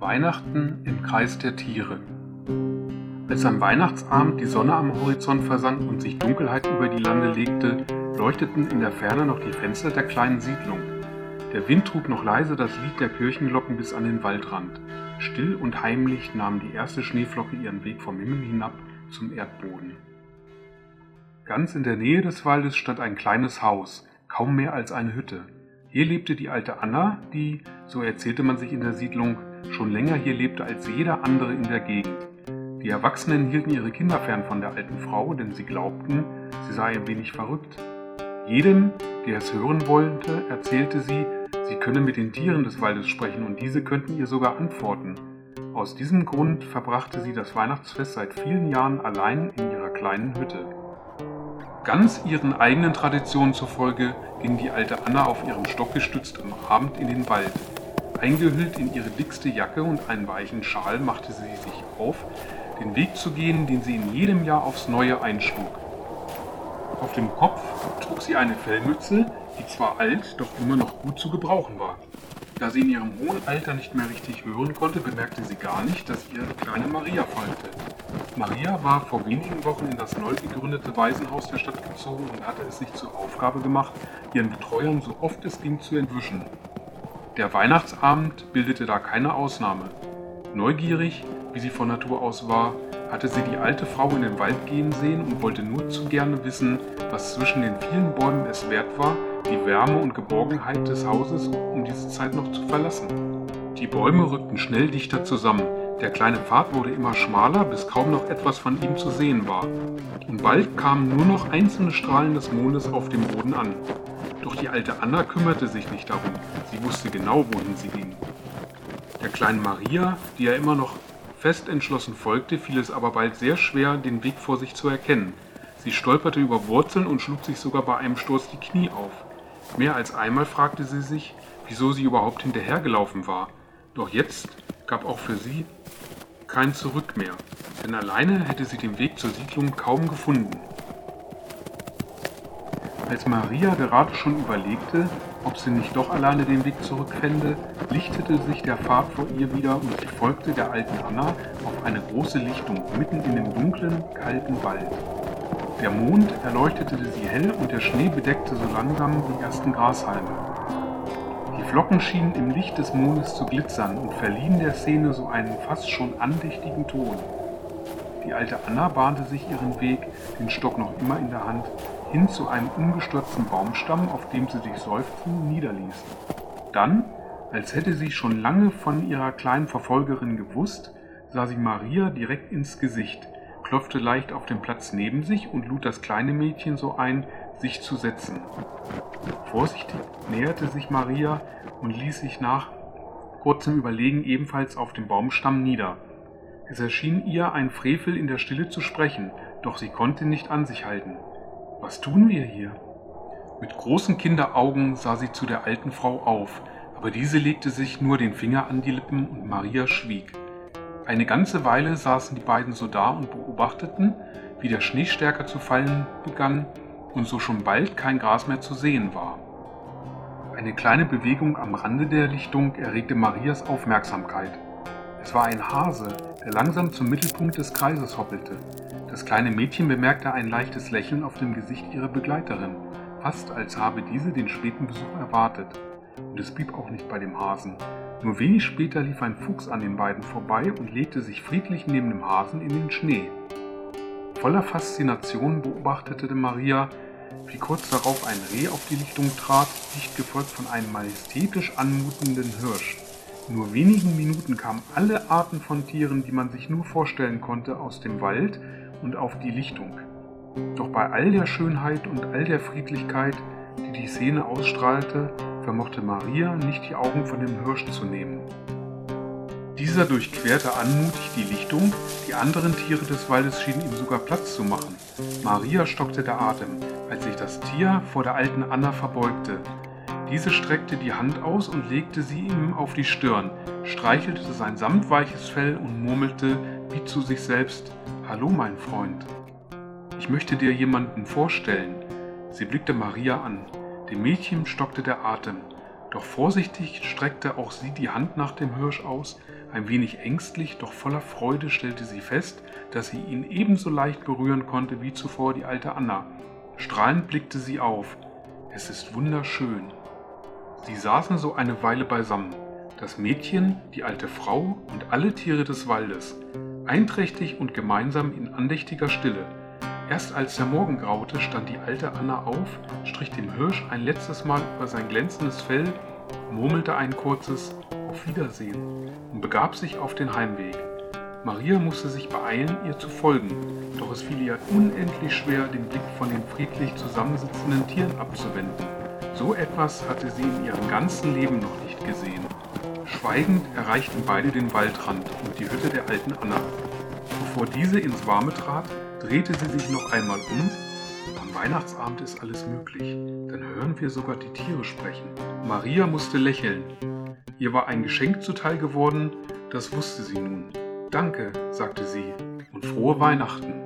Weihnachten im Kreis der Tiere. Als am Weihnachtsabend die Sonne am Horizont versank und sich Dunkelheit über die Lande legte, leuchteten in der Ferne noch die Fenster der kleinen Siedlung. Der Wind trug noch leise das Lied der Kirchenglocken bis an den Waldrand. Still und heimlich nahm die erste Schneeflocke ihren Weg vom Himmel hinab zum Erdboden. Ganz in der Nähe des Waldes stand ein kleines Haus, kaum mehr als eine Hütte. Hier lebte die alte Anna, die, so erzählte man sich in der Siedlung, schon länger hier lebte als jeder andere in der Gegend. Die Erwachsenen hielten ihre Kinder fern von der alten Frau, denn sie glaubten, sie sei ein wenig verrückt. Jedem, der es hören wollte, erzählte sie, sie könne mit den Tieren des Waldes sprechen und diese könnten ihr sogar antworten. Aus diesem Grund verbrachte sie das Weihnachtsfest seit vielen Jahren allein in ihrer kleinen Hütte. Ganz ihren eigenen Traditionen zufolge ging die alte Anna auf ihrem Stock gestützt am Abend in den Wald. Eingehüllt in ihre dickste Jacke und einen weichen Schal machte sie sich auf, den Weg zu gehen, den sie in jedem Jahr aufs Neue einschlug. Auf dem Kopf trug sie eine Fellmütze, die zwar alt, doch immer noch gut zu gebrauchen war. Da sie in ihrem hohen Alter nicht mehr richtig hören konnte, bemerkte sie gar nicht, dass ihr kleine Maria folgte. Maria war vor wenigen Wochen in das neu gegründete Waisenhaus der Stadt gezogen und hatte es sich zur Aufgabe gemacht, ihren Betreuern so oft es ging zu entwischen. Der Weihnachtsabend bildete da keine Ausnahme. Neugierig, wie sie von Natur aus war, hatte sie die alte Frau in den Wald gehen sehen und wollte nur zu gerne wissen, was zwischen den vielen Bäumen es wert war, die Wärme und Geborgenheit des Hauses um diese Zeit noch zu verlassen. Die Bäume rückten schnell dichter zusammen. Der kleine Pfad wurde immer schmaler, bis kaum noch etwas von ihm zu sehen war. Und bald kamen nur noch einzelne Strahlen des Mondes auf dem Boden an. Doch die alte Anna kümmerte sich nicht darum. Sie wusste genau, wohin sie ging. Der kleinen Maria, die er immer noch fest entschlossen folgte, fiel es aber bald sehr schwer, den Weg vor sich zu erkennen. Sie stolperte über Wurzeln und schlug sich sogar bei einem Sturz die Knie auf. Mehr als einmal fragte sie sich, wieso sie überhaupt hinterhergelaufen war. Doch jetzt gab auch für sie kein Zurück mehr, denn alleine hätte sie den Weg zur Siedlung kaum gefunden. Als Maria gerade schon überlegte, ob sie nicht doch alleine den Weg zurückfände, lichtete sich der Pfad vor ihr wieder und sie folgte der alten Anna auf eine große Lichtung mitten in dem dunklen, kalten Wald. Der Mond erleuchtete sie hell und der Schnee bedeckte so langsam die ersten Grashalme. Flocken schienen im Licht des Mondes zu glitzern und verliehen der Szene so einen fast schon andächtigen Ton. Die alte Anna bahnte sich ihren Weg, den Stock noch immer in der Hand, hin zu einem umgestürzten Baumstamm, auf dem sie sich seufzend niederließ. Dann, als hätte sie schon lange von ihrer kleinen Verfolgerin gewusst, sah sie Maria direkt ins Gesicht, klopfte leicht auf den Platz neben sich und lud das kleine Mädchen so ein, sich zu setzen. Vorsichtig näherte sich Maria und ließ sich nach kurzem Überlegen ebenfalls auf dem Baumstamm nieder. Es erschien ihr ein Frevel in der Stille zu sprechen, doch sie konnte nicht an sich halten. Was tun wir hier? Mit großen Kinderaugen sah sie zu der alten Frau auf, aber diese legte sich nur den Finger an die Lippen und Maria schwieg. Eine ganze Weile saßen die beiden so da und beobachteten, wie der Schnee stärker zu fallen begann und so schon bald kein Gras mehr zu sehen war. Eine kleine Bewegung am Rande der Lichtung erregte Marias Aufmerksamkeit. Es war ein Hase, der langsam zum Mittelpunkt des Kreises hoppelte. Das kleine Mädchen bemerkte ein leichtes Lächeln auf dem Gesicht ihrer Begleiterin, fast als habe diese den späten Besuch erwartet. Und es blieb auch nicht bei dem Hasen. Nur wenig später lief ein Fuchs an den beiden vorbei und legte sich friedlich neben dem Hasen in den Schnee. Voller Faszination beobachtete Maria, wie kurz darauf ein Reh auf die Lichtung trat, dicht gefolgt von einem majestätisch anmutenden Hirsch. In nur wenigen Minuten kamen alle Arten von Tieren, die man sich nur vorstellen konnte, aus dem Wald und auf die Lichtung. Doch bei all der Schönheit und all der Friedlichkeit, die die Szene ausstrahlte, vermochte Maria nicht die Augen von dem Hirsch zu nehmen. Dieser durchquerte anmutig die Lichtung, die anderen Tiere des Waldes schienen ihm sogar Platz zu machen. Maria stockte der Atem, als sich das Tier vor der alten Anna verbeugte. Diese streckte die Hand aus und legte sie ihm auf die Stirn, streichelte sein samtweiches Fell und murmelte wie zu sich selbst Hallo, mein Freund. Ich möchte dir jemanden vorstellen. Sie blickte Maria an. Dem Mädchen stockte der Atem. Doch vorsichtig streckte auch sie die Hand nach dem Hirsch aus, Ein wenig ängstlich, doch voller Freude stellte sie fest, dass sie ihn ebenso leicht berühren konnte wie zuvor die alte Anna. Strahlend blickte sie auf. Es ist wunderschön. Sie saßen so eine Weile beisammen. Das Mädchen, die alte Frau und alle Tiere des Waldes, einträchtig und gemeinsam in andächtiger Stille. Erst als der Morgen graute, stand die alte Anna auf, strich dem Hirsch ein letztes Mal über sein glänzendes Fell, murmelte ein kurzes Auf Wiedersehen und begab sich auf den Heimweg. Maria musste sich beeilen, ihr zu folgen, doch es fiel ihr unendlich schwer, den Blick von den friedlich zusammensitzenden Tieren abzuwenden. So etwas hatte sie in ihrem ganzen Leben noch nicht gesehen. Schweigend erreichten beide den Waldrand und die Hütte der alten Anna. Bevor diese ins Warme trat, drehte sie sich noch einmal um. Am Weihnachtsabend ist alles möglich. Dann hören wir sogar die Tiere sprechen. Maria musste lächeln. Ihr war ein Geschenk zuteil geworden, das wusste sie nun. Danke, sagte sie, und frohe Weihnachten.